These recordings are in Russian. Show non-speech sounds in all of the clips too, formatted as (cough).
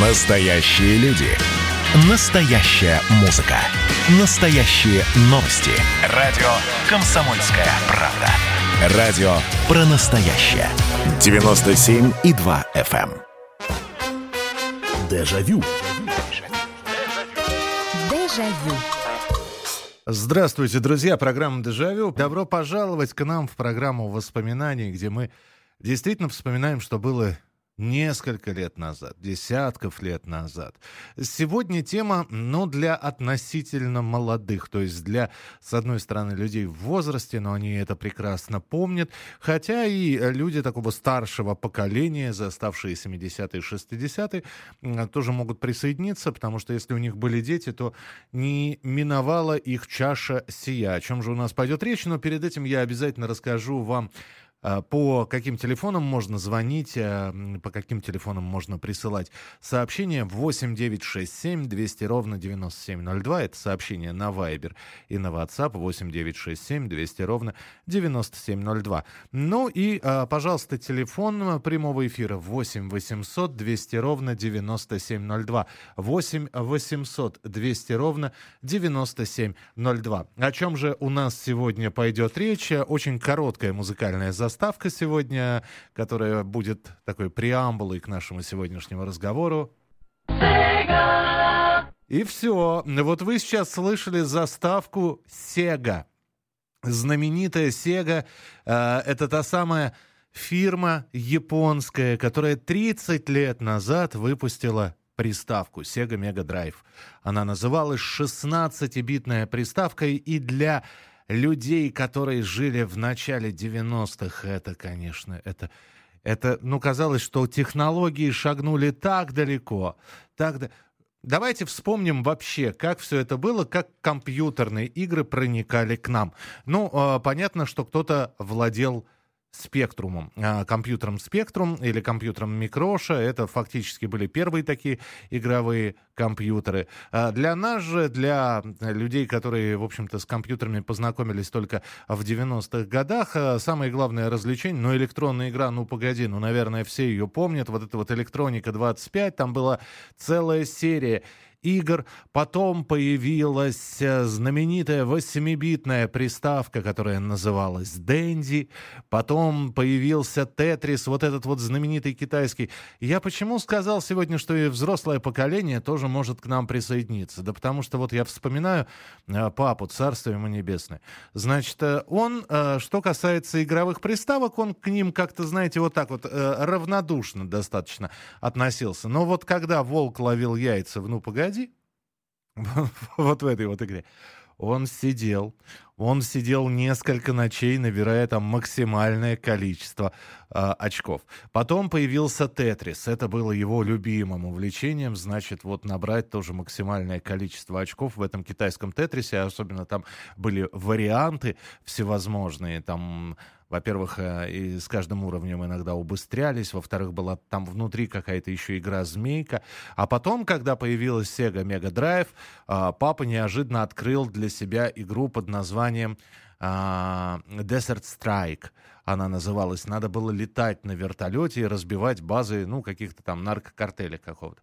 Настоящие люди. Настоящая музыка. Настоящие новости. Радио «Комсомольская правда». Радио про настоящее. 97,2 FM. Дежавю. Дежавю. Здравствуйте, друзья. Программа «Дежавю». Добро пожаловать к нам в программу воспоминаний, где мы действительно вспоминаем, что было несколько лет назад, десятков лет назад. Сегодня тема, ну, для относительно молодых, то есть для, с одной стороны, людей в возрасте, но они это прекрасно помнят, хотя и люди такого старшего поколения, заставшие 70-е, 60-е, тоже могут присоединиться, потому что если у них были дети, то не миновала их чаша сия. О чем же у нас пойдет речь, но перед этим я обязательно расскажу вам по каким телефонам можно звонить, а, по каким телефонам можно присылать сообщения 8 9 6 7 200 ровно 9702. Это сообщение на Viber и на WhatsApp 8 9 6 7 200 ровно 9702. Ну и, а, пожалуйста, телефон прямого эфира 8 800 200 ровно 9702. 8 800 200 ровно 9702. О чем же у нас сегодня пойдет речь? Очень короткая музыкальная заставка заставка сегодня, которая будет такой преамбулой к нашему сегодняшнему разговору. И все. Вот вы сейчас слышали заставку Sega. Знаменитая Sega э, это та самая фирма японская, которая 30 лет назад выпустила приставку Sega Mega Drive. Она называлась 16-битная приставка, и для людей, которые жили в начале 90-х, это, конечно, это, это, ну, казалось, что технологии шагнули так далеко, так да... Давайте вспомним вообще, как все это было, как компьютерные игры проникали к нам. Ну, э, понятно, что кто-то владел спектрумом, а, компьютером спектрум или компьютером микроша. Это фактически были первые такие игровые компьютеры. А для нас же, для людей, которые, в общем-то, с компьютерами познакомились только в 90-х годах, а, самое главное развлечение, ну, электронная игра, ну, погоди, ну, наверное, все ее помнят. Вот это вот «Электроника 25», там была целая серия игр. Потом появилась э, знаменитая 8-битная приставка, которая называлась Дэнди. Потом появился Тетрис, вот этот вот знаменитый китайский. Я почему сказал сегодня, что и взрослое поколение тоже может к нам присоединиться? Да потому что вот я вспоминаю э, папу, царство ему небесное. Значит, э, он, что касается игровых приставок, он к ним как-то, знаете, вот так вот равнодушно достаточно относился. Но вот когда волк ловил яйца в «Ну, погоди», (laughs) вот в этой вот игре. Он сидел, он сидел несколько ночей, набирая там максимальное количество э, очков. Потом появился Тетрис. Это было его любимым увлечением. Значит, вот набрать тоже максимальное количество очков в этом китайском Тетрисе. Особенно там были варианты всевозможные. Там во-первых, э, и с каждым уровнем иногда убыстрялись, во-вторых, была там внутри какая-то еще игра «Змейка». А потом, когда появилась Sega Mega Drive, э, папа неожиданно открыл для себя игру под названием э, Desert Strike. Она называлась. Надо было летать на вертолете и разбивать базы, ну, каких-то там наркокартелей какого-то.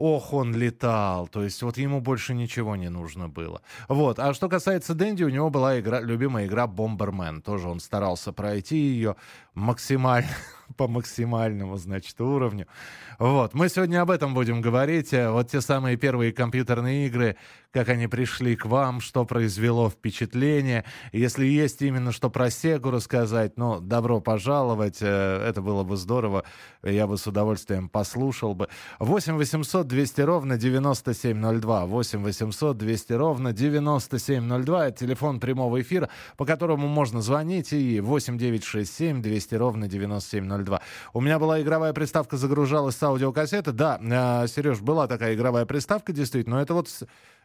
Ох, он летал, то есть вот ему больше ничего не нужно было. Вот, а что касается Дэнди, у него была игра, любимая игра Бомбермен, тоже он старался пройти ее максимально, (laughs) по максимальному, значит, уровню. Вот, мы сегодня об этом будем говорить, э, вот те самые первые компьютерные игры, как они пришли к вам, что произвело впечатление. Если есть именно что про Сегу рассказать, ну, добро пожаловать, э, это было бы здорово, я бы с удовольствием послушал бы. 8 800 200 ровно 9702, 8 800 200 ровно 9702, это телефон прямого эфира, по которому можно звонить, и 8 967 200 ровно 9702. У меня была игровая приставка, загружалась с аудиокассеты, да, э, Сереж, была такая игровая приставка, действительно, но это вот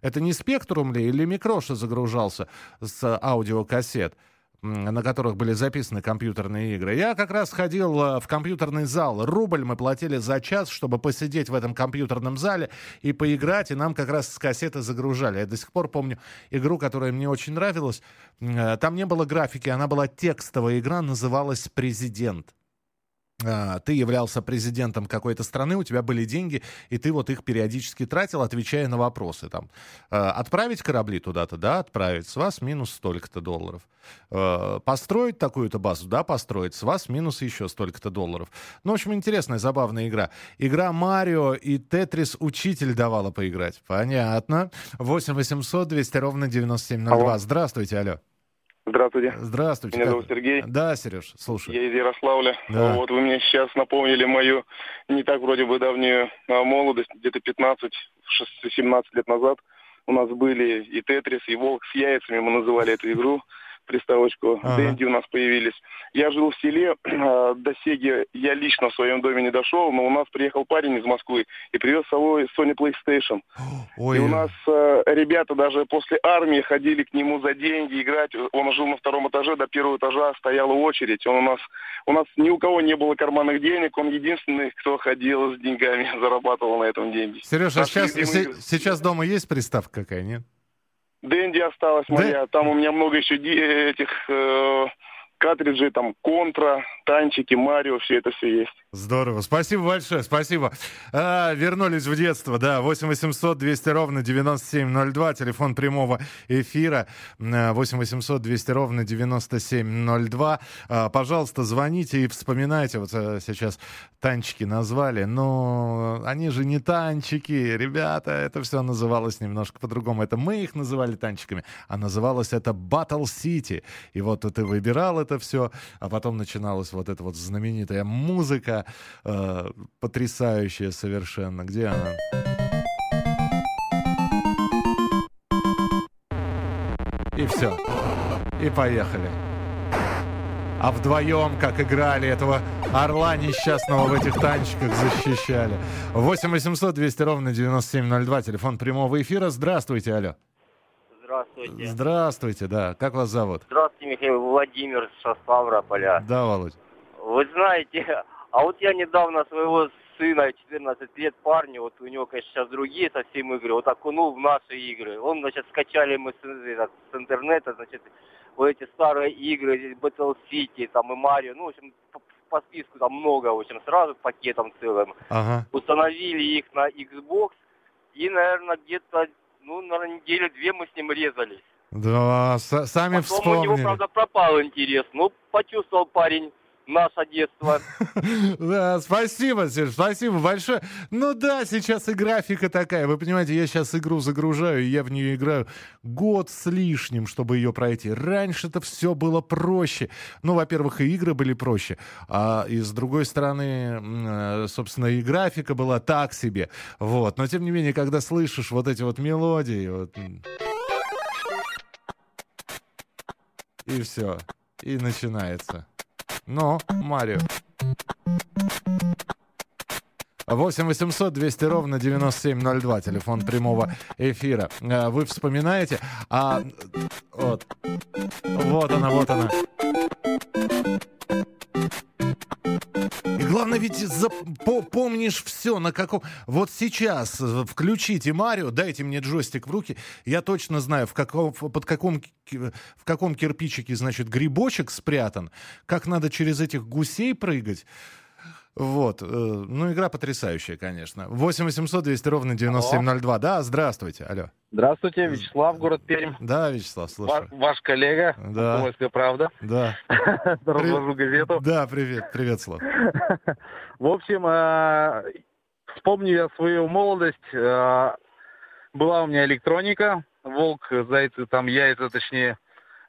это не спектрум ли или микроша загружался с аудиокассет? На которых были записаны компьютерные игры. Я как раз ходил э, в компьютерный зал. Рубль мы платили за час, чтобы посидеть в этом компьютерном зале и поиграть, и нам как раз с кассеты загружали. Я до сих пор помню игру, которая мне очень нравилась. Э, там не было графики, она была текстовая игра, называлась «Президент». А, ты являлся президентом какой-то страны, у тебя были деньги, и ты вот их периодически тратил, отвечая на вопросы. Там, а, отправить корабли туда-то, да, отправить, с вас минус столько-то долларов. А, построить такую-то базу, да, построить, с вас минус еще столько-то долларов. Ну, в общем, интересная, забавная игра. Игра Марио и Тетрис учитель давала поиграть. Понятно. 8 800 200 ровно 9702. Алло. Здравствуйте, алло. Здравствуйте. Здравствуйте. Меня зовут Сергей. Да, Сереж, слушай. Я из Ярославля. Да. Вот вы мне сейчас напомнили мою не так вроде бы давнюю а, молодость, где-то 15-17 лет назад. У нас были и Тетрис, и Волк с яйцами, мы называли эту игру приставочку. Ага. Дэнди у нас появились. Я жил в селе, э, до Сеги я лично в своем доме не дошел, но у нас приехал парень из Москвы и привез с собой Sony PlayStation. Ой. И у нас э, ребята даже после армии ходили к нему за деньги играть. Он жил на втором этаже, до первого этажа стояла очередь. Он у нас, у нас ни у кого не было карманных денег, он единственный, кто ходил с деньгами, (laughs) зарабатывал на этом деньги. Сережа, а сейчас, сейчас дома есть приставка какая, нет? Дэнди осталась моя. Да? Там у меня много еще этих э, картриджей, там, Контра, танчики, Марио, все это все есть. Здорово. Спасибо большое, спасибо. А, вернулись в детство, да. 8 800 200 ровно 9702, телефон прямого эфира. 8 800 200 ровно 9702. А, пожалуйста, звоните и вспоминайте. Вот а, сейчас танчики назвали, но они же не танчики, ребята. Это все называлось немножко по-другому. Это мы их называли танчиками, а называлось это Battle City. И вот ты выбирал это все, а потом начиналась вот эта вот знаменитая музыка, э, потрясающая совершенно. Где она? И все. И поехали. А вдвоем, как играли этого орла несчастного в этих танчиках, защищали. 8 800 200 ровно 9702, телефон прямого эфира. Здравствуйте, алло. Здравствуйте. Здравствуйте, да. Как вас зовут? Здравствуйте, Михаил Владимир со Ставрополя. Да, Володь. Вы знаете, а вот я недавно своего сына, 14 лет парню, вот у него, конечно, сейчас другие совсем игры, вот окунул в наши игры. Он, значит, скачали мы с, с интернета, значит, вот эти старые игры, Battle City, там и Марио, ну, в общем, по, по списку там много, в общем, сразу пакетом целым. Ага. Установили их на Xbox, и, наверное, где-то, ну, на неделю две мы с ним резались. Да, с- сами Потом вспомнили. у него, правда, пропал интерес. Ну, почувствовал парень наше детство. (laughs) Да, спасибо, Серж, спасибо большое. Ну да, сейчас и графика такая. Вы понимаете, я сейчас игру загружаю, и я в нее играю год с лишним, чтобы ее пройти. Раньше это все было проще. Ну, во-первых, и игры были проще. А и с другой стороны, э, собственно, и графика была так себе. Вот. Но тем не менее, когда слышишь вот эти вот мелодии, вот... И все. И начинается. Ну, Марио. 8 800 200 ровно 9702, телефон прямого эфира. Э, вы вспоминаете, а вот, вот она, вот она. Главное ведь за, по, помнишь все, на каком... Вот сейчас включите Марио, дайте мне джойстик в руки, я точно знаю, в каком, под каком, в каком кирпичике, значит, грибочек спрятан, как надо через этих гусей прыгать. Вот. Э, ну, игра потрясающая, конечно. 8 800 200 ровно 9702. Алло. Да, здравствуйте. Алло. Здравствуйте, Вячеслав, город Пермь. Да, Вячеслав, слушаю. Ваш, ваш коллега, да. «Комсомольская правда». Да. (laughs) Разложу газету. Да, привет, привет, Слав. (laughs) В общем, э, вспомню я свою молодость. Э, была у меня электроника, волк, зайцы, там яйца, точнее,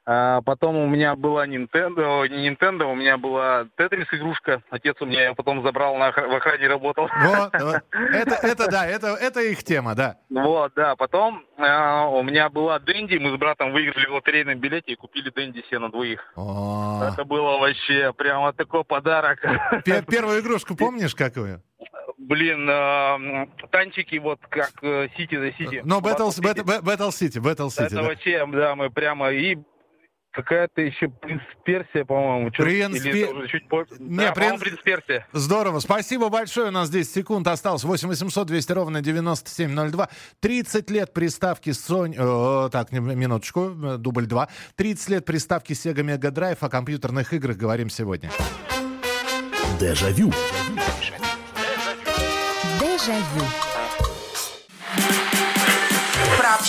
а потом у меня была Nintendo, не Nintendo, у меня была Тетрис игрушка. Отец у меня ее потом забрал, на, в охране работал. Вот, (laughs) Это, это да, это, это их тема, да. Вот, да. Потом а, у меня была Дэнди, мы с братом выиграли в лотерейном билете и купили Дэнди себе на двоих. О. Это было вообще прямо такой подарок. Первую игрушку помнишь какую? Блин, э, танчики вот как Сити за Сити. Но Battle, Battle, Battle City, Battle City. Это да. вообще, да, мы прямо и какая-то еще принц Персия, по-моему. Принц Персия. Чуть. Не, да, принц... принц Персия. Здорово. Спасибо большое. У нас 10 секунд осталось. 8 800 200 ровно 9702. 30 лет приставки Sony... О, так, минуточку. Дубль 2. 30 лет приставки Sega Mega Drive. О компьютерных играх говорим сегодня. Дежавю. Дежавю. Про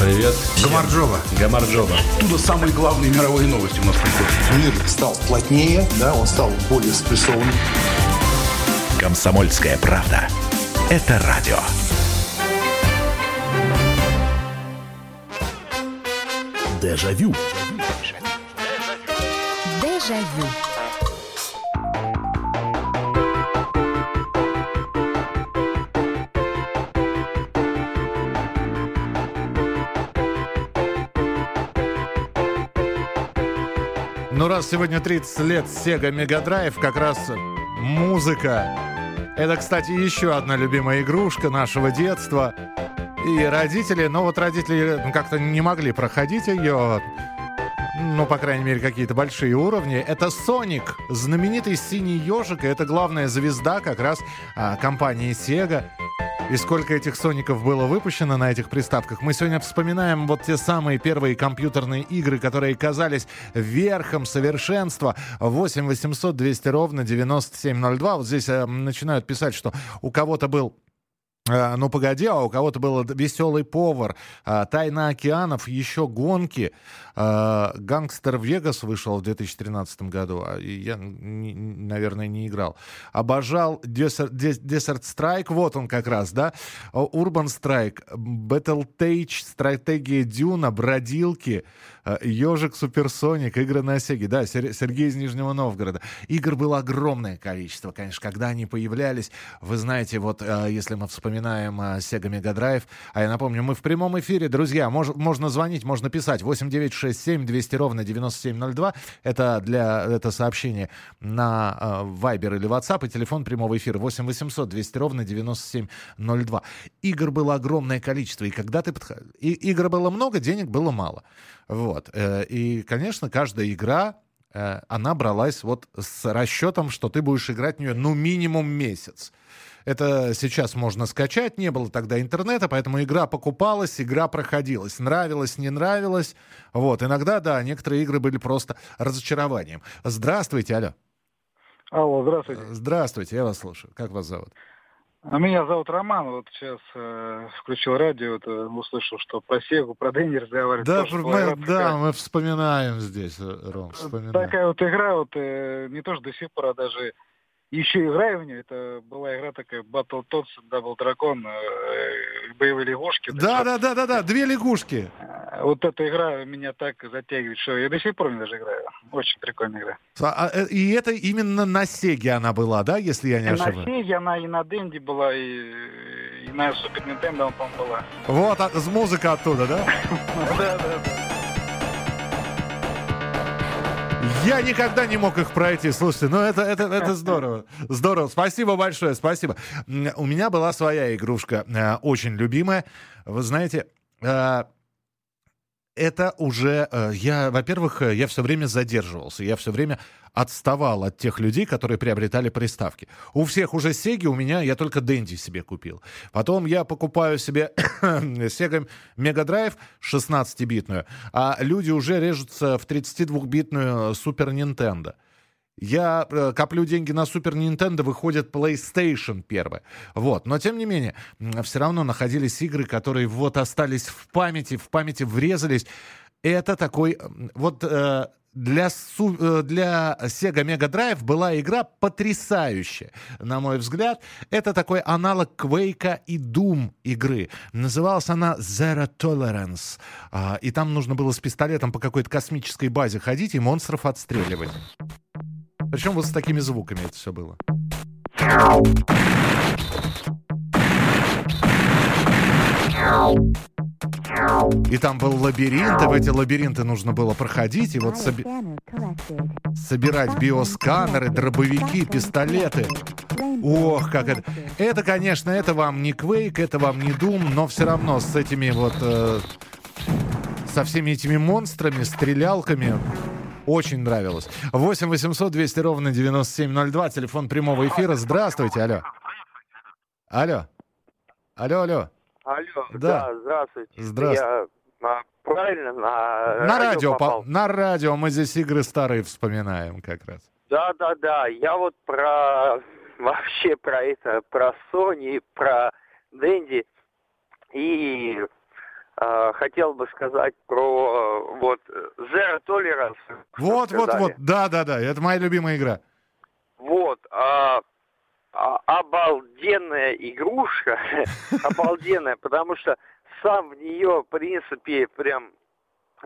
Привет. Гамарджоба. Гамарджоба. Оттуда самые главные мировые новости у нас приходят. Мир стал плотнее, да, он стал более спрессованным. Комсомольская правда. Это радио. Дежавю. Дежавю. Ну, раз сегодня 30 лет Sega Mega Drive, как раз музыка. Это, кстати, еще одна любимая игрушка нашего детства. И родители, ну вот родители ну, как-то не могли проходить ее, ну, по крайней мере, какие-то большие уровни. Это Соник, знаменитый синий ежик, и это главная звезда как раз а, компании Sega. И сколько этих Соников было выпущено на этих приставках. Мы сегодня вспоминаем вот те самые первые компьютерные игры, которые казались верхом совершенства. 8 800 200 ровно 9702. Вот здесь э, начинают писать, что у кого-то был ну, погоди, а у кого-то был веселый повар, э, Тайна океанов, еще гонки. Э, Гангстер Вегас вышел в 2013 году, а я, наверное, не играл. Обожал Desert Strike, вот он как раз, да? Urban Strike, Battle Tage, стратегия Дюна, бродилки, Ежик Суперсоник, игры на Сеге. Да, Сергей из Нижнего Новгорода. Игр было огромное количество, конечно, когда они появлялись. Вы знаете, вот если мы вспоминаем Sega Mega Drive, а я напомню, мы в прямом эфире, друзья, мож, можно звонить, можно писать. 89 967 200 ровно 9702. Это для это сообщение на э, Viber или WhatsApp и телефон прямого эфира 8 800 200 ровно 9702. Игр было огромное количество. И когда ты подх... и, игр было много, денег было мало. Вот. Э, и, конечно, каждая игра э, она бралась вот с расчетом, что ты будешь играть в нее ну минимум месяц. Это сейчас можно скачать, не было тогда интернета, поэтому игра покупалась, игра проходилась. Нравилось, не нравилось. Вот, иногда, да, некоторые игры были просто разочарованием. Здравствуйте, алло. Алло, здравствуйте. Здравствуйте, я вас слушаю. Как вас зовут? А меня зовут Роман. Вот сейчас э, включил радио, вот, э, услышал, что про Сегу, про Дэнни разговаривают. Да, мы, да, мы вспоминаем здесь, э, Ром, вспоминаем. Такая вот игра, вот э, не то что до сих пор, а даже еще играю в нее. Это была игра такая Battle Tots, Double Dragon, э, боевые лягушки. Да, да, да, да, да, две лягушки. Э, вот эта игра меня так затягивает, что я до сих пор не даже играю. Очень прикольная игра. А, э, и это именно на Сеге она была, да, если я не ошибаюсь? На Сеге она и на Денди была, и, и на Супер Нинтендо, по была. Вот, а, музыка оттуда, (laughs) да? Да, да, да. Я никогда не мог их пройти. Слушайте, ну это, это, это здорово. Здорово. Спасибо большое, спасибо. У меня была своя игрушка, э, очень любимая. Вы знаете, э, это уже э, я, во-первых, я все время задерживался, я все время отставал от тех людей, которые приобретали приставки. У всех уже Сеги, у меня я только Дэнди себе купил. Потом я покупаю себе (coughs) Sega Mega Drive 16-битную, а люди уже режутся в 32-битную Super Nintendo. Я э, коплю деньги на Супер Nintendo, выходит PlayStation первое. Вот. Но, тем не менее, все равно находились игры, которые вот остались в памяти, в памяти врезались. Это такой... Вот э, для, э, для Sega Mega Drive была игра потрясающая, на мой взгляд. Это такой аналог Quake и Doom игры. Называлась она Zero Tolerance. А, и там нужно было с пистолетом по какой-то космической базе ходить и монстров отстреливать. Причем вот с такими звуками это все было. И там был лабиринт, и в эти лабиринты нужно было проходить, и вот соби... собирать биосканеры, дробовики, пистолеты. Ох, как это... Это, конечно, это вам не Quake, это вам не Doom, но все равно с этими вот... Э со всеми этими монстрами, стрелялками. Очень нравилось. 8 800 200 ровно 9702, телефон прямого эфира. Здравствуйте, алло. Алло. Алло, алло. Алло, Да. да, здравствуйте. Здравствуйте. Я а, правильно на, На радио, попал? по- на радио мы здесь игры старые вспоминаем как раз. Да, да, да. Я вот про вообще про это, про Sony, про Дэнди. И хотел бы сказать про э, вот Zero Tolerance. Вот, вот, вот, да, да, да, это моя любимая игра. Вот, а, а, обалденная игрушка, (laughs) обалденная, потому что сам в нее, в принципе, прям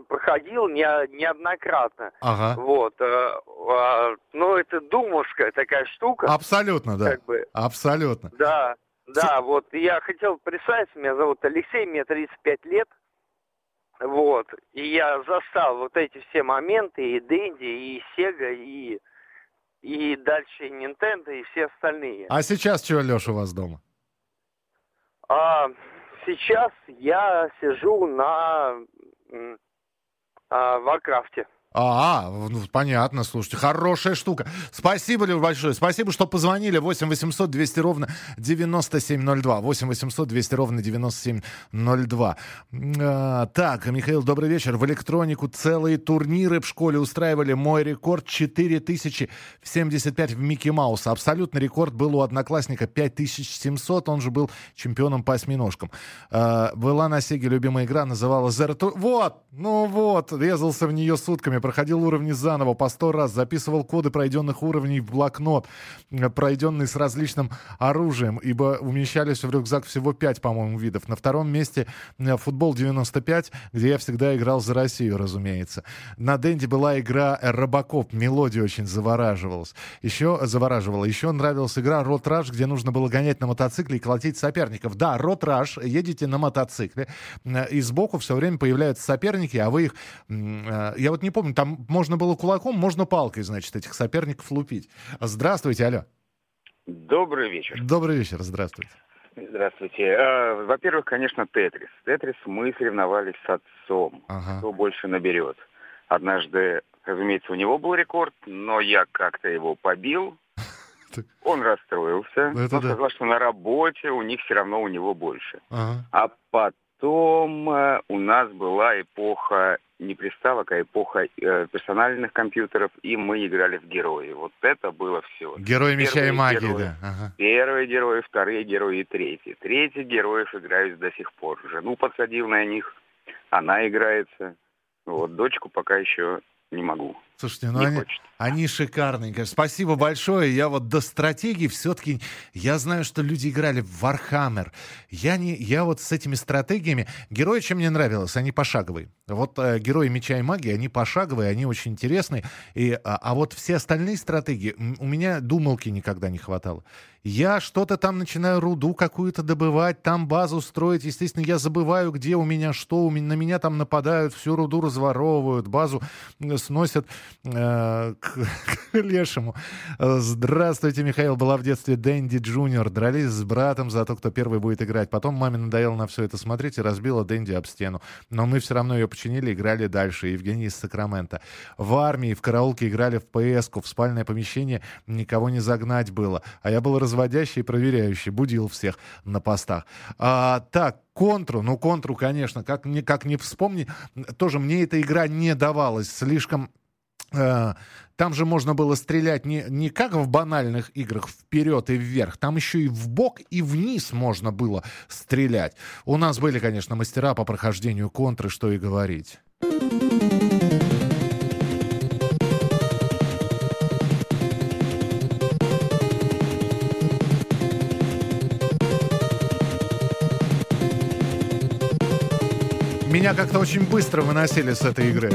проходил не, неоднократно. Ага. Вот, э, а, ну это думовская такая штука. Абсолютно, да. Как бы, Абсолютно. да, да, вот я хотел представиться, меня зовут Алексей, мне 35 лет. Вот, и я застал вот эти все моменты, и Дэнди, и Сега, и, и дальше и Nintendo, и все остальные. А сейчас что, Леша, у вас дома? А сейчас я сижу на а, Warcraft е. А, ну, понятно, слушайте, хорошая штука. Спасибо, Лев, большое. Спасибо, что позвонили. 8 800 200 ровно 9702. 8 800 200 ровно 9702. А, так, Михаил, добрый вечер. В электронику целые турниры в школе устраивали. Мой рекорд 4075 в Микки Мауса. Абсолютный рекорд был у одноклассника 5700. Он же был чемпионом по осьминожкам. А, была на Сеге любимая игра, называлась Tur- Вот, ну вот, резался в нее сутками, проходил уровни заново по сто раз, записывал коды пройденных уровней в блокнот, э, пройденный с различным оружием, ибо умещались в рюкзак всего 5, по-моему, видов. На втором месте э, футбол 95, где я всегда играл за Россию, разумеется. На Денде была игра Робокоп, мелодия очень завораживалась. Еще завораживала. Еще нравилась игра Рот Раш, где нужно было гонять на мотоцикле и колотить соперников. Да, Рот Раш, едете на мотоцикле, э, и сбоку все время появляются соперники, а вы их... Я вот не помню, там можно было кулаком, можно палкой, значит, этих соперников лупить. Здравствуйте, алло. Добрый вечер. Добрый вечер, здравствуйте. Здравствуйте. Э, Во-первых, конечно, Тетрис. Тетрис мы соревновались с отцом. Ага. Кто больше наберет. Однажды, разумеется, у него был рекорд, но я как-то его побил. (laughs) Он расстроился, но да. сказал, что на работе у них все равно у него больше. Ага. А потом э, у нас была эпоха не приставок, а эпоха э, персональных компьютеров, и мы играли в герои. Вот это было все. Герой меча и магии, герои. да. Ага. Первые герои, вторые герои и третьи. Третьих героев играюсь до сих пор. Жену подсадил на них, она играется. Вот, дочку пока еще не могу. Слушайте, ну Не они, хочет. они шикарные. конечно. Спасибо большое. Я вот до стратегии все-таки... Я знаю, что люди играли в Warhammer. Я, не, я вот с этими стратегиями... Герои, чем мне нравилось, они пошаговые. Вот э, герои меча и магии, они пошаговые, они очень интересные. И, а, а вот все остальные стратегии... У меня думалки никогда не хватало. Я что-то там начинаю руду какую-то добывать, там базу строить. Естественно, я забываю, где у меня что. У меня, на меня там нападают, всю руду разворовывают, базу сносят э, к, (laughs) к лешему. Здравствуйте, Михаил. Была в детстве Дэнди Джуниор. Дрались с братом за то, кто первый будет играть. Потом маме надоело на все это смотреть и разбила Дэнди об стену. Но мы все равно ее починили, играли дальше. Евгений из Сакрамента. В армии, в караулке играли в ПС-ку. В спальное помещение никого не загнать было. А я был разводящий и проверяющий. Будил всех на постах. А, так, Контру, ну контру, конечно, как, ни- как не вспомни, тоже мне эта игра не давалась, слишком Там же можно было стрелять не, не как в банальных играх вперед и вверх, там еще и в бок и вниз можно было стрелять. У нас были, конечно, мастера по прохождению контры, что и говорить. Меня как-то очень быстро выносили с этой игры.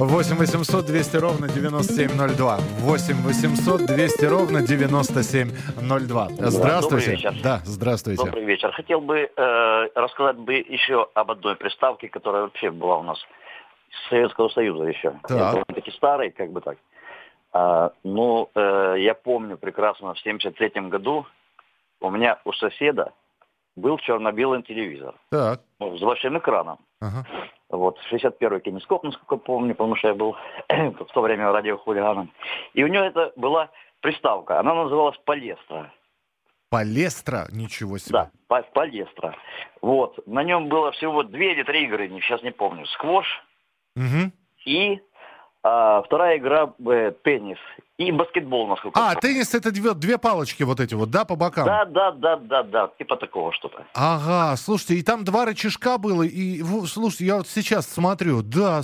8 800 200 ровно 9702. 8 800 200 ровно 9702. Здравствуйте. Добрый вечер. Да, здравствуйте. Добрый вечер. Хотел бы э, рассказать бы еще об одной приставке, которая вообще была у нас с Советского Союза еще. Так. Таки старый, как бы так. А, ну, э, я помню прекрасно, в 73 году у меня у соседа был черно-белый телевизор Так. ну, с большим экраном. Ага. Вот, 61-й кинескоп, насколько помню, потому что я был (clears throat) в то время радиохулиганом. И у него это была приставка, она называлась «Палестра». Палестра? Ничего себе. Да, Палестра. Вот, на нем было всего две или три игры, сейчас не помню. Сквош Мгм. и а, вторая игра э, теннис и баскетбол, насколько А, помню. теннис это две, две палочки вот эти вот, да, по бокам? Да, да, да, да, да, типа такого что-то. Ага, слушайте, и там два рычажка было, и, слушайте, я вот сейчас смотрю, да,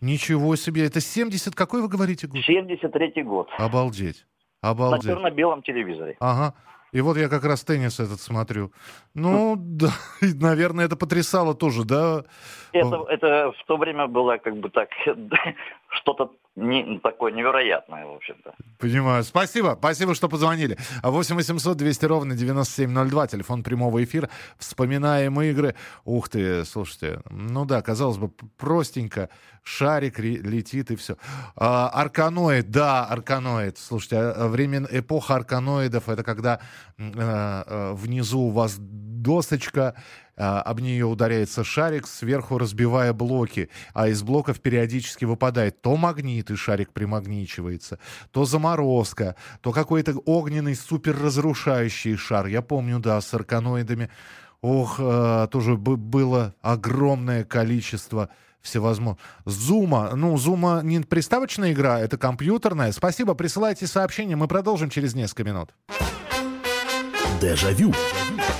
ничего себе, это 70, какой вы говорите год? 73-й год. Обалдеть, На обалдеть. черно-белом телевизоре. Ага. И вот я как раз теннис этот смотрю. Ну, (laughs) да, и, наверное, это потрясало тоже, да? Это, это в то время было как бы так, (laughs) что-то не, такое невероятное, в общем-то. Понимаю. Спасибо. Спасибо, что позвонили. 8 800 200 ровно 9702. Телефон прямого эфира. Вспоминаем игры. Ух ты, слушайте. Ну да, казалось бы, простенько. Шарик летит и все. А, арканоид, да, арканоид. Слушайте, а, время, эпоха арканоидов, это когда э, э, внизу у вас досочка, а, об нее ударяется шарик, сверху разбивая блоки, а из блоков периодически выпадает то магнит, и шарик примагничивается, то заморозка, то какой-то огненный суперразрушающий шар. Я помню, да, с арканоидами. Ох, э, тоже бы- было огромное количество всевозможных. Зума. Ну, Зума не приставочная игра, это компьютерная. Спасибо, присылайте сообщения, мы продолжим через несколько минут. Дежавю. Дежавю.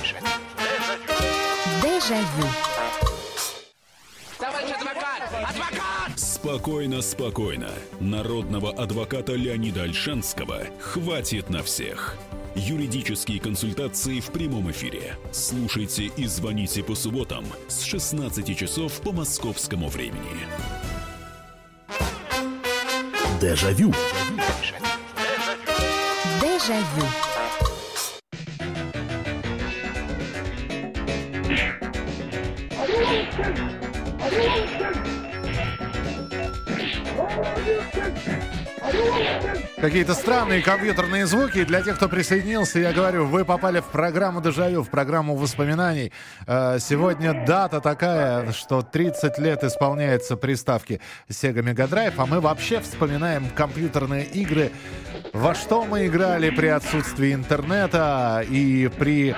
Спокойно, спокойно. Народного адвоката Леонида Альшанского хватит на всех. Юридические консультации в прямом эфире. Слушайте и звоните по субботам с 16 часов по московскому времени. Дежавю. Дежавю. I don't want to Какие-то странные компьютерные звуки. Для тех, кто присоединился, я говорю, вы попали в программу «Дежавю», в программу воспоминаний. Э, Сегодня дата такая, что 30 лет исполняется приставки Sega Mega Drive, а мы вообще вспоминаем компьютерные игры, во что мы играли при отсутствии интернета и при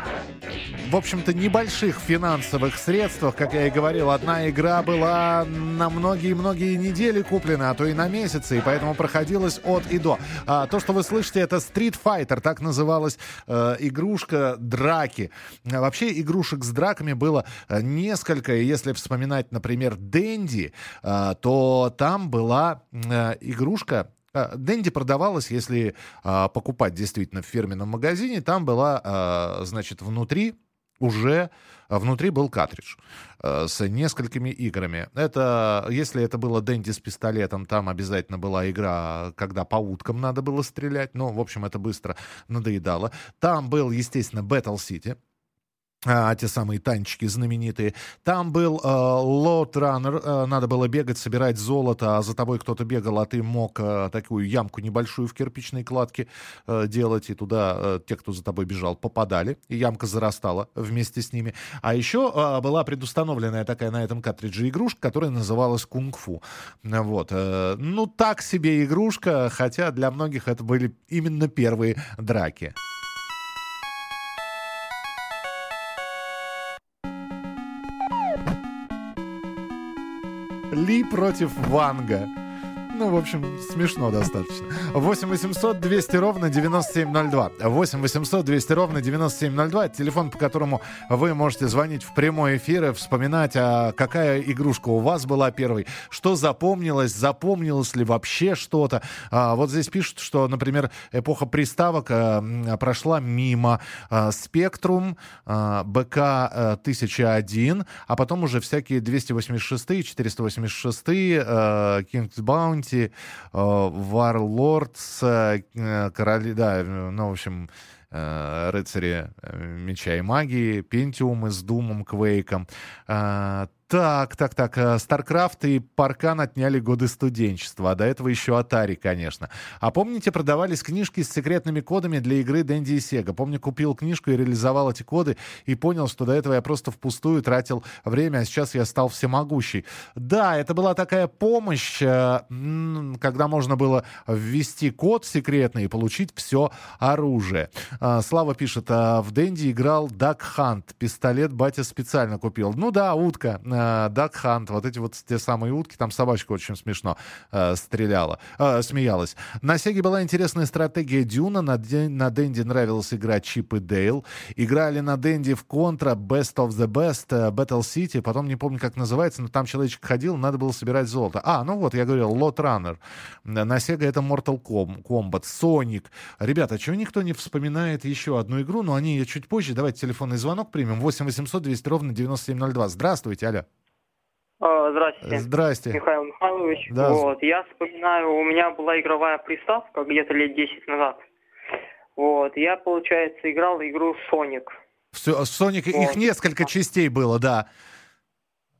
в общем-то, небольших финансовых средствах, как я и говорил, одна игра была на многие-многие недели куплена, а то и на месяцы, и поэтому проходилась от и до. А, то, что вы слышите, это Street Fighter, так называлась э, игрушка драки. А, вообще игрушек с драками было э, несколько, если вспоминать, например, Дэнди, э, то там была э, игрушка, а, Дэнди продавалась, если а, покупать действительно в фирменном магазине, там была, а, значит, внутри уже а, внутри был картридж э, с несколькими играми. Это, если это было Дэнди с пистолетом, там обязательно была игра, когда по уткам надо было стрелять. Ну, в общем, это быстро надоедало. Там был, естественно, Battle City. А, те самые танчики знаменитые. Там был э, Runner, э, надо было бегать, собирать золото, а за тобой кто-то бегал, а ты мог э, такую ямку небольшую в кирпичной кладке э, делать, и туда э, те, кто за тобой бежал, попадали, и ямка зарастала вместе с ними. А еще э, была предустановленная такая на этом картридже игрушка, которая называлась Кунг-Фу. Вот. э, ну, так себе игрушка, хотя для многих это были именно первые драки. Ли против Ванга. Ну, в общем, смешно достаточно. 8 800 200 ровно 9702. 8 800 200 ровно 9702. Это телефон, по которому вы можете звонить в прямой эфир и вспоминать, а какая игрушка у вас была первой, что запомнилось, запомнилось ли вообще что-то. А, вот здесь пишут, что, например, эпоха приставок а, прошла мимо а, Spectrum, а, БК 1001, а потом уже всякие 286, 486, э, King's э, Warlords, э, короли, да, э, ну, в общем, э, рыцари э, меча и магии, Пентиумы с Думом, Квейком. Э, Так, так, так. StarCraft и Паркан отняли годы студенчества, а до этого еще Atari, конечно. А помните, продавались книжки с секретными кодами для игры Дэнди и Сега? Помню, купил книжку и реализовал эти коды и понял, что до этого я просто впустую тратил время, а сейчас я стал всемогущий. Да, это была такая помощь, когда можно было ввести код секретный и получить все оружие. Слава пишет, в Дэнди играл Duck Hunt. Пистолет батя специально купил. Ну да, утка Duck Hunt, вот эти вот те самые утки, там собачка очень смешно э, стреляла, э, смеялась. На Сеге была интересная стратегия Дюна, на, на Дэнди нравилась игра Чип и Дейл. Играли на Дэнди в контра Best of the Best, э, Battle City, потом не помню, как называется, но там человечек ходил, надо было собирать золото. А, ну вот, я говорил, Lot Runner. На Сега это Mortal Kombat, Sonic. Ребята, чего никто не вспоминает еще одну игру, но они чуть позже. Давайте телефонный звонок примем. 8 800 200 ровно 9702. Здравствуйте, алло. А, здравствуйте. Здрасте. Михаил Михайлович. Да. Вот, я вспоминаю, у меня была игровая приставка где-то лет 10 назад. Вот, я, получается, играл игру Sonic. Все, Sonic, вот. их несколько частей было, да.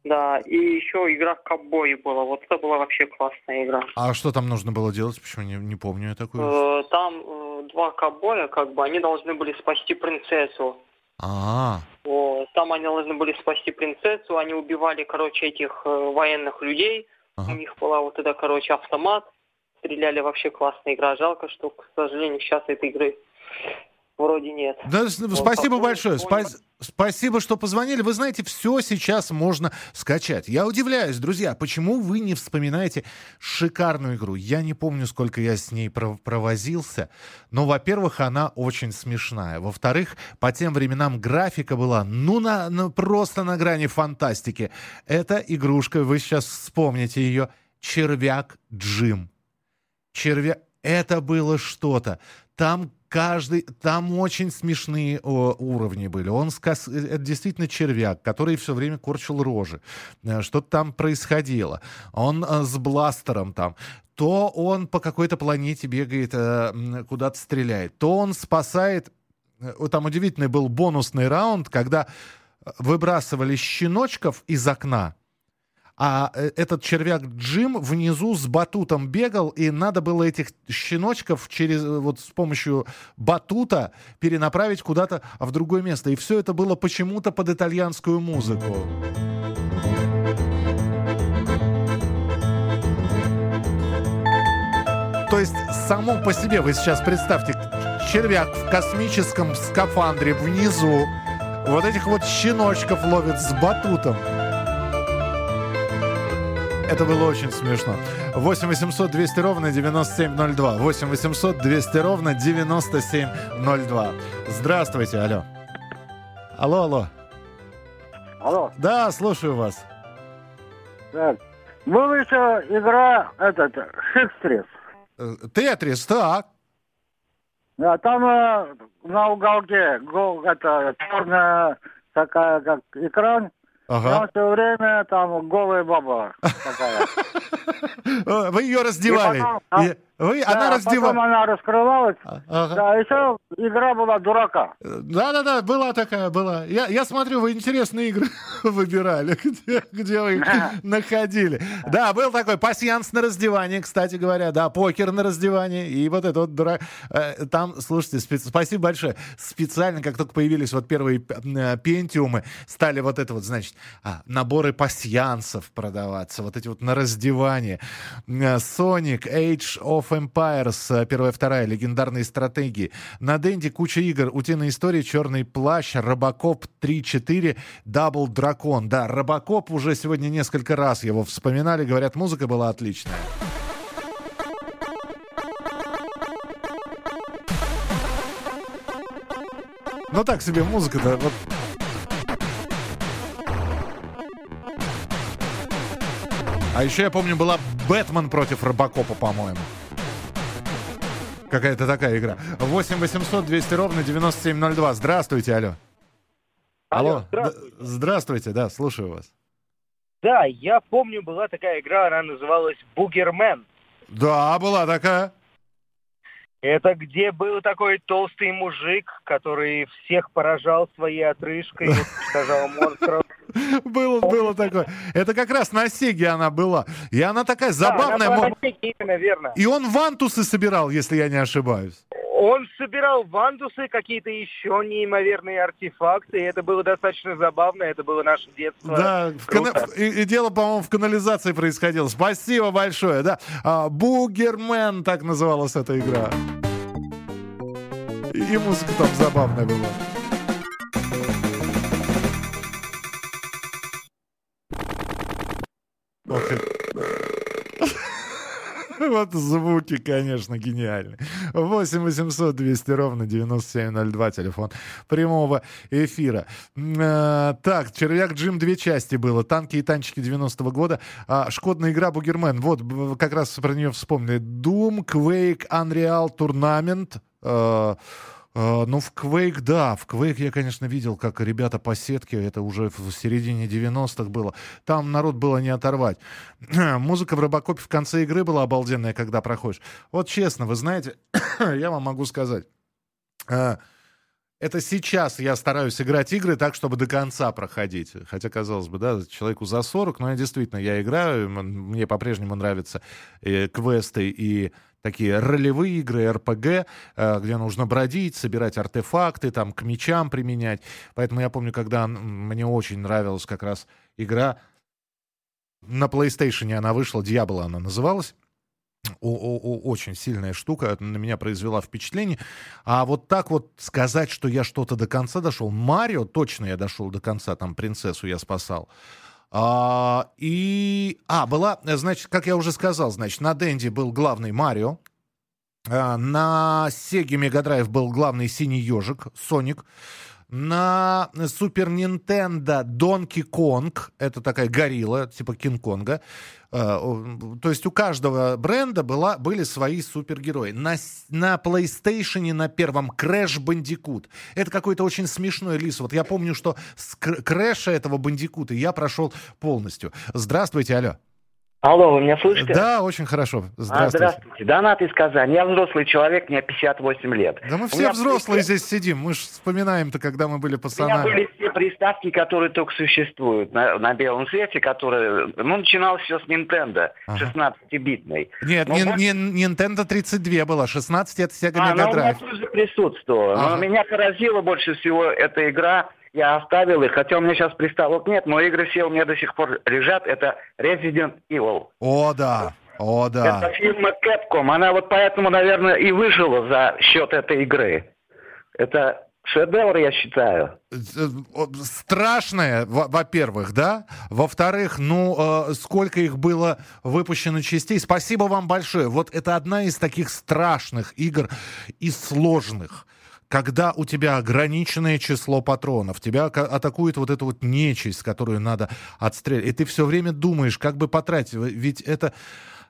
Да, и еще игра Ковбой была. Вот это была вообще классная игра. А что там нужно было делать? Почему не, не помню я такую? Э, там э, два ковбоя, как бы, они должны были спасти принцессу. А. Вот. Там они должны были спасти принцессу, они убивали, короче, этих э, военных людей. Ага. У них была вот эта, короче, автомат. Стреляли вообще классная игра. Жалко, что, к сожалению, сейчас этой игры вроде нет. Да, вот, спасибо такой, большое. Спа- спасибо, что позвонили. Вы знаете, все сейчас можно скачать. Я удивляюсь, друзья, почему вы не вспоминаете шикарную игру? Я не помню, сколько я с ней провозился, но, во-первых, она очень смешная. Во-вторых, по тем временам графика была, ну, на, ну, просто на грани фантастики. Это игрушка, вы сейчас вспомните ее, «Червяк Джим». Червяк... Это было что-то. Там каждый, там очень смешные о, уровни были. Он сказ, э, это действительно червяк, который все время корчил рожи. Э, что-то там происходило. Он а, с бластером там. То он по какой-то планете бегает, куда-то стреляет. То он спасает... Там удивительный был бонусный раунд, когда выбрасывали щеночков из окна, а э, этот червяк Джим внизу с батутом бегал, и надо было этих щеночков через, э, вот с помощью батута перенаправить куда-то в другое место. И все это было почему-то под итальянскую музыку. То есть само по себе, вы сейчас представьте, червяк в космическом скафандре внизу, вот этих вот щеночков ловит с батутом. Это было очень смешно. 8 800 200 ровно 9702. 8 800 200 ровно 9702. Здравствуйте, алло. Алло, алло. Алло. Да, слушаю вас. Так. Была еще игра, этот, Шекстрис. Э, Тетрис, так. Да, там э, на уголке гол, это черная такая, как экран, Ага. Там все время там голая баба такая. (laughs) Вы ее раздевали. Потом, а, вы, да, она раздевалась. Потом она раскрывалась. А, ага. Да, еще игра была дурака. Да-да-да, была такая, была. Я, я смотрю, вы интересные игры (laughs) выбирали, где, где вы их (laughs) находили. Да, был такой пассианс на раздевание, кстати говоря, да, покер на раздевание, и вот это вот дурак. Э, там, слушайте, спец... спасибо большое. Специально, как только появились вот первые э, пентиумы, стали вот это вот, значит, а, наборы пассиансов продаваться, вот эти вот на раздевание. Э, Sonic, Age of of Empires, э, первая, вторая, легендарные стратегии. На Денде куча игр. Утиные истории, Черный плащ, Робокоп 3-4, Дабл Дракон. Да, Робокоп уже сегодня несколько раз его вспоминали. Говорят, музыка была отличная. Ну так себе музыка-то. Вот А еще я помню, была Бэтмен против Робокопа, по-моему. Какая-то такая игра. 8 800 200 ровно 9702. Здравствуйте, алло. Алло. алло. Здравствуйте. здравствуйте, да, слушаю вас. Да, я помню, была такая игра, она называлась Бугермен. Да, была такая. Это где был такой толстый мужик, который всех поражал своей отрыжкой, уничтожал монстров. (laughs) Было, было такое. Это как раз на Сеге она была. И она такая забавная. Да, она мо- была на Сеге, именно верно. И он вантусы собирал, если я не ошибаюсь. Он собирал вандусы, какие-то еще неимоверные артефакты, и это было достаточно забавно, это было наше детство. Да, в кана- и, и дело, по-моему, в канализации происходило. Спасибо большое, да. А, Бугермен, так называлась эта игра. И, и музыка там забавная была. И- (laughs) Вот звуки, конечно, гениальные. 8 800 200 ровно 9702, телефон прямого эфира. Э, Так, «Червяк Джим» две части было. «Танки и танчики» 90-го года. А, Шкодная игра «Бугермен». Вот, как раз про нее вспомнили. Doom, Quake, Unreal Tournament. Э, Ну, в Quake, да, в Quake я, конечно, видел, как ребята по сетке, это уже в середине 90-х было. Там народ было не оторвать. (clears throat) Музыка в Робокопе в конце игры была обалденная, когда проходишь. Вот честно, вы знаете, (clears throat) я вам могу сказать, э, это сейчас я стараюсь играть игры так, чтобы до конца проходить. Хотя, казалось бы, да, человеку за 40, но я действительно, я играю, мне по-прежнему нравятся э, квесты и такие ролевые игры, РПГ, э, где нужно бродить, собирать артефакты, там, к мечам применять. Поэтому я помню, когда мне очень нравилась как раз игра на PlayStation она вышла, Diablo она называлась. О- о- о- очень сильная штука, на меня произвела впечатление. А вот так вот сказать, что я что-то до конца дошел, Марио точно я дошел до конца, там принцессу я спасал. А, и, а, была, значит, как я уже сказал, значит, на Денди был главный Марио, а, на Сеге Мегадрайв был главный синий ежик, Соник. На Супер Нинтендо Донки Конг, это такая горилла, типа Кинг-Конга. Э, То есть у каждого бренда была, были свои супергерои. На, на PlayStation на первом Crash Bandicoot. Это какой-то очень смешной лис. Вот я помню, что с Кр- Крэша этого Бандикута я прошел полностью. Здравствуйте, алло. Алло, вы меня слышите? Да, очень хорошо. А, Здравствуйте. здравствуйте. Донат из Казани. Я взрослый человек, мне 58 лет. Да мы все взрослые здесь сидим. Мы же вспоминаем-то, когда мы были У меня пацанами. были все приставки, которые только существуют на, на белом свете, которые... Ну, начиналось все с Nintendo, 16-битной. Нет, Но не, не- Nintendo 32 была, 16 это Sega А, Mega она у меня Drive. тоже присутствовала. Ага. Но меня поразила больше всего эта игра. Я оставил их, хотя у меня сейчас приставок нет, но игры все у меня до сих пор лежат. Это Resident Evil. О, да. О, да. Это фирма Capcom. Она вот поэтому, наверное, и выжила за счет этой игры. Это шедевр, я считаю. Страшное, во- во-первых, да? Во-вторых, ну, э, сколько их было выпущено частей. Спасибо вам большое. Вот это одна из таких страшных игр и сложных. Когда у тебя ограниченное число патронов, тебя атакует вот эта вот нечисть, которую надо отстрелять, и ты все время думаешь, как бы потратить. Ведь это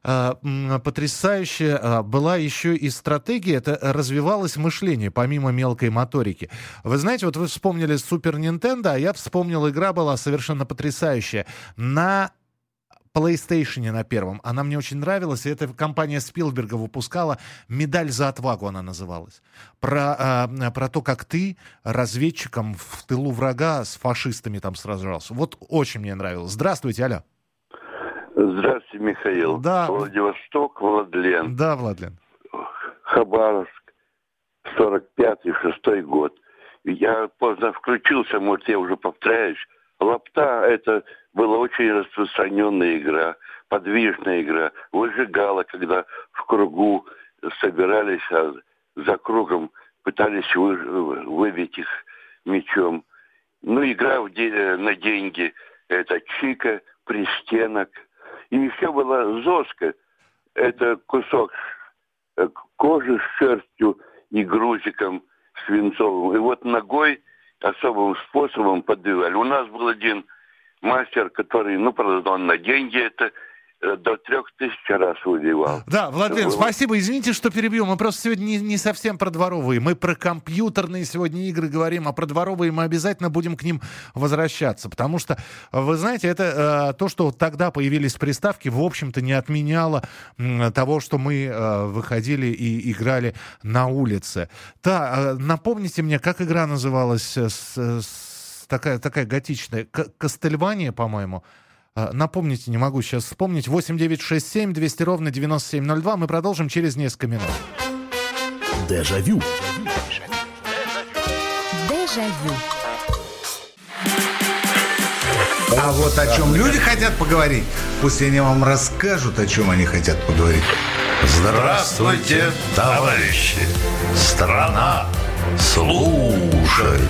м, потрясающая была еще и стратегия, это развивалось мышление, помимо мелкой моторики. Вы знаете, вот вы вспомнили Супер Нинтендо, а я вспомнил, игра была совершенно потрясающая. На PlayStation на первом. Она мне очень нравилась, и эта компания Спилберга выпускала «Медаль за отвагу» она называлась. Про, а, про то, как ты разведчиком в тылу врага с фашистами там сражался. Вот очень мне нравилось. Здравствуйте, алло. Здравствуйте, Михаил. Да. Владивосток, Владлен. Да, Владлен. Хабаровск, 45-й, 6 год. Я поздно включился, может, я уже повторяюсь. Лапта – это была очень распространенная игра, подвижная игра. Выжигала, когда в кругу собирались, а за кругом пытались вы- выбить их мечом. Ну, игра в на деньги – это чика, пристенок. И еще была зоска – это кусок э, кожи с шерстью и грузиком свинцовым. И вот ногой особым способом подбивали. У нас был один мастер, который, ну, правда, он на деньги это э, до трех тысяч раз выбивал. Да, Владлен, Было. спасибо. Извините, что перебью. Мы просто сегодня не, не совсем про дворовые. Мы про компьютерные сегодня игры говорим, а про дворовые мы обязательно будем к ним возвращаться. Потому что, вы знаете, это э, то, что тогда появились приставки, в общем-то, не отменяло м, того, что мы э, выходили и играли на улице. Да, э, напомните мне, как игра называлась? э, С, с- такая, такая готичная. К- Кастельвания, по-моему. А, Напомните, не могу сейчас вспомнить. 8967 200 ровно 9702. Мы продолжим через несколько минут. Дежавю. Дежавю. А вот о чем люди хотят поговорить, пусть они вам расскажут, о чем они хотят поговорить. Здравствуйте, товарищи! Страна слушает!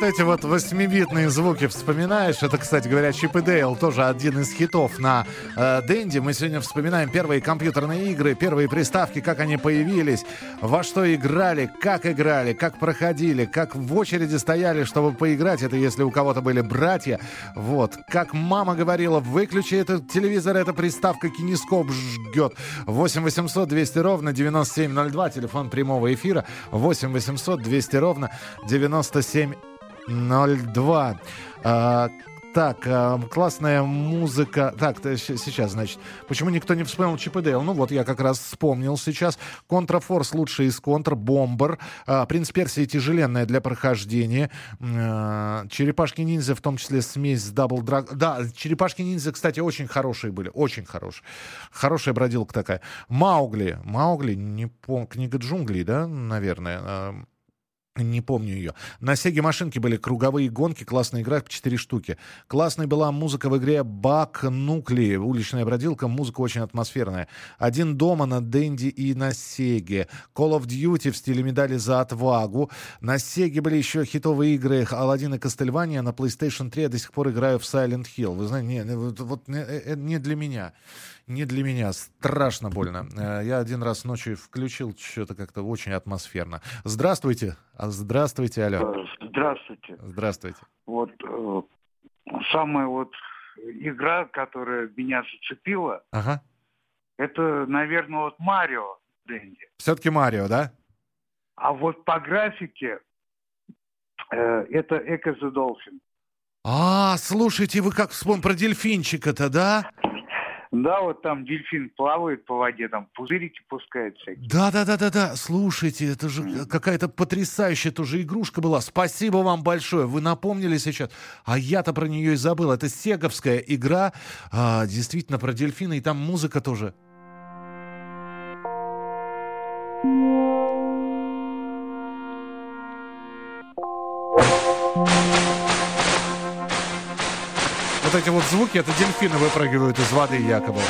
Вот эти вот восьмибитные звуки вспоминаешь. Это, кстати говоря, Чип и Дейл, тоже один из хитов на э, Денди. Мы сегодня вспоминаем первые компьютерные игры, первые приставки, как они появились, во что играли, как играли, как проходили, как в очереди стояли, чтобы поиграть. Это если у кого-то были братья. Вот. Как мама говорила, выключи этот телевизор, эта приставка кинескоп жгет. 8 800 200 ровно 9702, телефон прямого эфира. 8 800 200 ровно 97 02. А, так, а, классная музыка. Так, сейчас, значит, почему никто не вспомнил Чип и Дейл? Ну вот, я как раз вспомнил сейчас. Contra Force лучший из контр. Бомбер. А, Принц Персии тяжеленная для прохождения. А, Черепашки-ниндзя, в том числе смесь с Double Drag... Да, Черепашки-ниндзя, кстати, очень хорошие были. Очень хорошие. Хорошая бродилка такая. Маугли. Маугли, не помню, книга джунглей, да, наверное. Не помню ее. На Сеге машинки были круговые гонки, классная игра, 4 штуки. Классной была музыка в игре Бак Нукли, уличная бродилка, музыка очень атмосферная. Один дома на Денди и на Сеге. Call of Duty в стиле медали за отвагу. На Сеге были еще хитовые игры Алладин и Кастельвания. На PlayStation 3 я до сих пор играю в Silent Hill. Вы знаете, не, вот, не, э, не для меня. Не для меня. Страшно больно. Э, Я один раз ночью включил, что-то как-то очень атмосферно. Здравствуйте. А, Здравствуйте, алло. Здравствуйте. Здравствуйте. Вот э, самая вот игра, которая меня зацепила, Ага. это, наверное, вот Марио Дэнди. Все-таки Марио, да? А вот по графике э, это Эко Dolphin. А, слушайте, вы как вспомнили про дельфинчика-то, да? Да, вот там дельфин плавает по воде, там пузырики пускает всякие. Да, да, да, да, да. Слушайте, это же какая-то потрясающая тоже игрушка была. Спасибо вам большое. Вы напомнили сейчас. А я-то про нее и забыл. Это сеговская игра, а, действительно про дельфина, и там музыка тоже. Вот эти вот звуки, это дельфины выпрыгивают из воды якобы.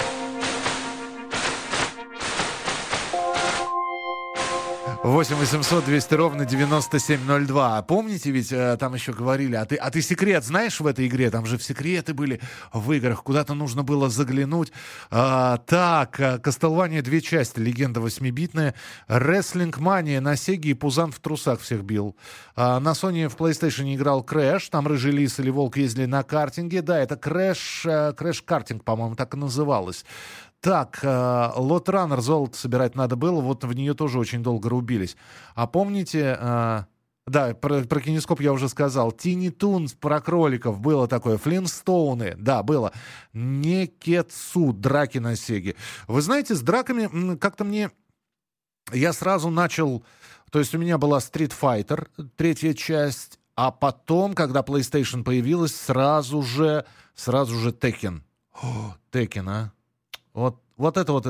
Восемь восемьсот двести ровно девяносто семь ноль два. А Помните, ведь э, там еще говорили, а ты, а ты секрет знаешь в этой игре? Там же в секреты были в играх, куда-то нужно было заглянуть. А, так, э, Castlevania две части, легенда восьмибитная. WrestleMania на Сеге и Пузан в трусах всех бил. А, на Sony в PlayStation играл Crash, там Рыжий Лис или Волк ездили на картинге. Да, это Crash, э, Crash Картинг, по-моему, так и называлось. Так, э, Лотранер золото собирать надо было, вот в нее тоже очень долго рубились. А помните, э, да, про, про кинескоп я уже сказал, Тини Тунс про кроликов было такое, Флинстоуны, да, было. Некетсу, драки на Сеге. Вы знаете, с драками как-то мне... Я сразу начал... То есть у меня была Street Fighter, третья часть, а потом, когда PlayStation появилась, сразу же, сразу же Tekken. О, Tekken, а? Вот, вот это вот,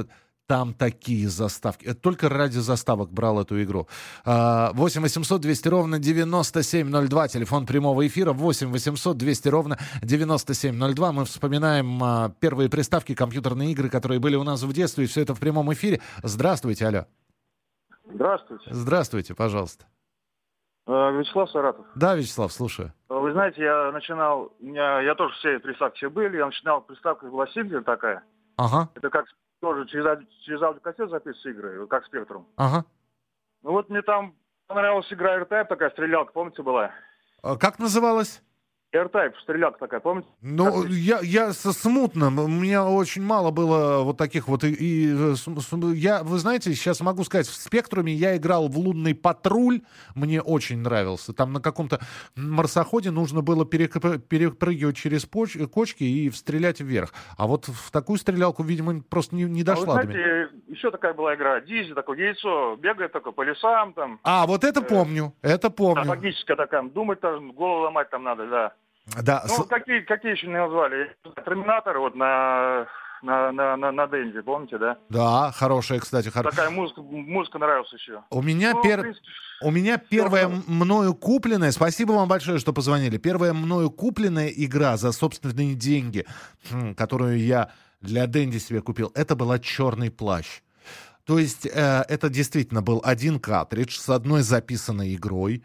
там такие заставки. Это только ради заставок брал эту игру. А, 8 800 200 ровно 9702, телефон прямого эфира. 8 800 200 ровно 9702. Мы вспоминаем а, первые приставки, компьютерные игры, которые были у нас в детстве, и все это в прямом эфире. Здравствуйте, алло. Здравствуйте. Здравствуйте, пожалуйста. Э, Вячеслав Саратов. Да, Вячеслав, слушаю. Э, Вы знаете, я начинал, у меня, я тоже все приставки были, я начинал приставка была Сингер такая. Ага, Это как тоже через, через аудиокассет записываются игры, как Спектрум. ага. Ну вот мне там понравилась игра R-Type, такая стрелялка, помните, была? А Как называлась? R-Type, стрелялка такая, помните? Ну, я, я смутно, у меня очень мало было вот таких вот. И, и, э, с- с- я, вы знаете, сейчас могу сказать, в «Спектруме» я играл в «Лунный патруль», мне очень нравился. Там на каком-то марсоходе нужно было перепрыгивать через поч- кочки и стрелять вверх. А вот в такую стрелялку, видимо, просто не, не А вы дошла до меня. знаете, еще такая была игра, Дизи, такое яйцо, бегает такое по лесам, там, А, вот это помню, это помню. логическая такая, думать тоже, голову ломать там надо, да. Да, Ну, с- какие, какие еще не назвали? Терминатор вот на, на, на, на, на Денди, помните, да? да, хорошая, кстати, хорошая. Такая музыка, музыка нравилась еще. У меня, Ну, пер- принципе, у меня первая м- мною купленная, спасибо вам большое, что позвонили, первая мною купленная игра за собственные деньги, хм, которую я для Дэнди себе купил, это была «Черный плащ». То есть э, это действительно был один картридж с одной записанной игрой.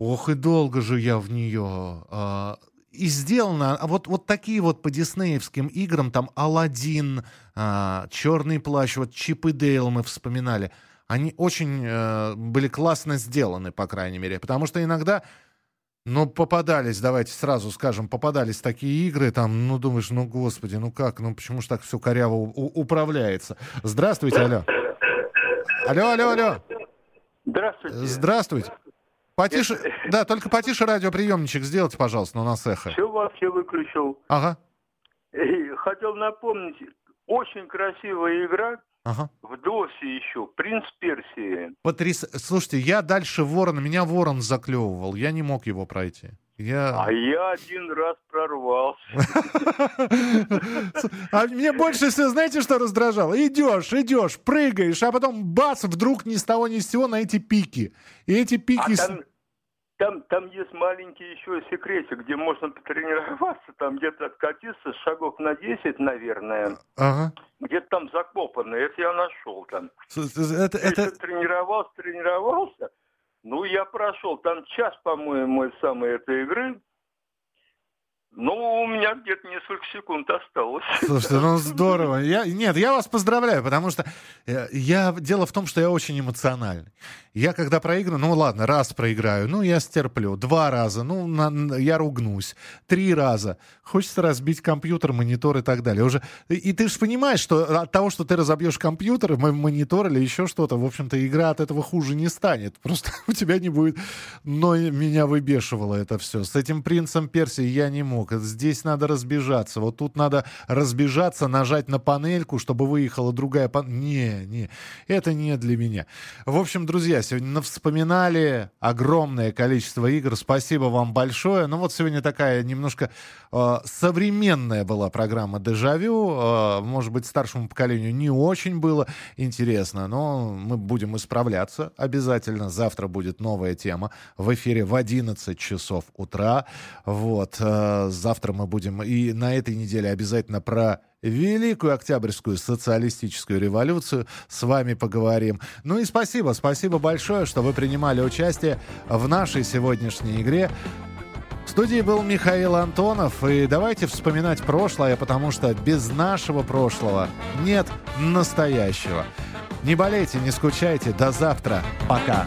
Ох, и долго же я в нее... а, и сделано, а вот, вот такие вот по диснеевским играм, там Алладин, Черный плащ, вот Чип и Дейл мы вспоминали, они очень э, были классно сделаны, по крайней мере, потому что иногда, ну, попадались, давайте сразу скажем, попадались такие игры, там, ну, думаешь, ну, господи, ну как, ну, почему же так все коряво управляется? Здравствуйте, алло. Алло, алло, алло. Здравствуйте. Здравствуйте. Потише, да, только потише радиоприемничек сделайте, пожалуйста, у нас эхо. Все вообще выключил. Ага, И хотел напомнить, очень красивая игра ага. в ДОСе еще, «Принц Персии». Потряс... Слушайте, я дальше ворона, меня ворон заклевывал, я не мог его пройти. Я... А я один раз прорвался. (laughs) А мне больше всего, знаете, что раздражало? Идешь, идешь, прыгаешь, а потом бац, вдруг ни с того ни с сего на эти пики. И эти пики... А там, там, там есть маленький еще секретик, где можно потренироваться, там где-то откатиться шагов на 10, наверное. Ага. Где-то там закопано, это я нашел там. Это, это... Тренировался, тренировался. Ну, я прошел там час, по-моему, самой этой игры. Ну, у меня где-то несколько секунд осталось. Слушайте, ну (laughs) здорово. Я, нет, я вас поздравляю, потому что э, я, дело в том, что я очень эмоциональный. Я когда проиграю, ну ладно, раз проиграю, ну я стерплю. Два раза, ну на- я ругнусь. Три раза. Хочется разбить компьютер, монитор и так далее. Уже, и, и ты же понимаешь, что от того, что ты разобьешь компьютер, монитор или еще что-то, в общем-то, игра от этого хуже не станет. (laughs) Просто у тебя не будет... Но меня выбешивало это все. С этим принцем Персии я не мог. Здесь надо разбежаться. Вот тут надо разбежаться, нажать на панельку, чтобы выехала другая панелька. Не, не, это не для меня. В общем, друзья, сегодня вспоминали огромное количество игр. Спасибо вам большое. Ну вот сегодня такая немножко э, современная была программа «Дежавю». Э, может быть, старшему поколению не очень было интересно, но мы будем исправляться обязательно. Завтра будет новая тема в эфире в 11 часов утра. Вот. э, завтра мы будем и на этой неделе обязательно про Великую Октябрьскую социалистическую революцию с вами поговорим. Ну и спасибо, спасибо большое, что вы принимали участие в нашей сегодняшней игре. В студии был Михаил Антонов, и давайте вспоминать прошлое, потому что без нашего прошлого нет настоящего. Не болейте, не скучайте, до завтра, пока.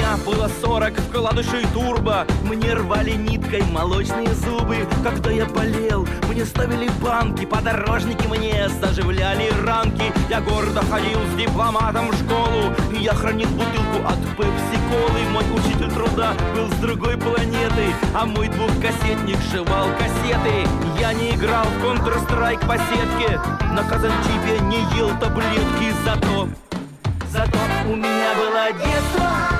Меня было 40 вкладышей турбо. Мне рвали ниткой молочные зубы. Когда я болел, мне ставили банки Подорожники мне заживляли ранки. Я гордо ходил с дипломатом в школу И я хранил бутылку от пепси-колы. Мой учитель труда был с другой планеты А мой двухкассетник жевал кассеты. Я не играл в Counter-Strike по сетке На казанчипе не ел таблетки. Зато, зато у меня было детство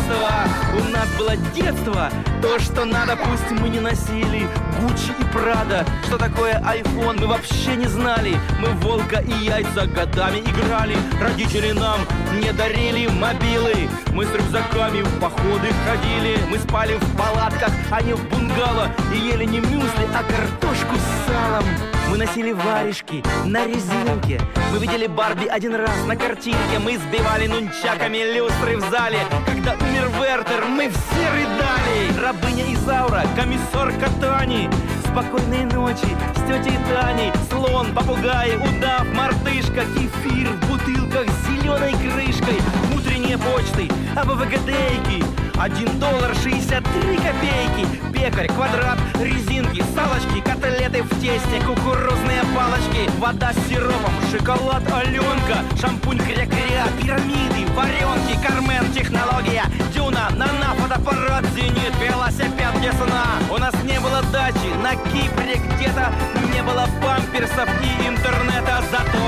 детство То, что надо, пусть мы не носили Гуччи и Прада. Что такое iPhone, мы вообще не знали. Мы волка и яйца годами играли. Родители нам не дарили мобилы. Мы с рюкзаками в походы ходили. Мы спали в палатках, а не в бунгало. И ели не мюсли, а картошку с салом. Мы носили варежки на резинке. Мы видели Барби один раз на картинке. Мы сбивали нунчаками люстры в зале Когда умер Вертер, мы все рыдали. Рабыня Изаура, комиссар Катани. Спокойной ночи с тетей Таней. Слон, попугай, удав, мартышка. Кефир в бутылках с зеленой крышкой. Утренние почты, АБВГДейки один доллар шестьдесят три копейки. Пекарь, квадрат, резинки, салочки Котлеты в тесте, кукурузные палочки. Вода с сиропом, шоколад Аленка. Шампунь кря-кря, пирамиды, варенки Кармен, технология, дюна, нана, фотоаппарат, зенит Велосипед для сна У нас не было дачи на Кипре где-то Не было памперсов и интернета. Зато,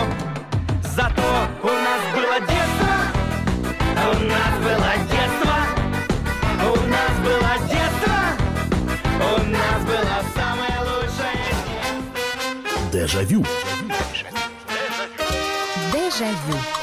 зато у нас было детство. У нас было детство. У нас было детство, у нас было самое лучшее. Дежавю. Дежавю.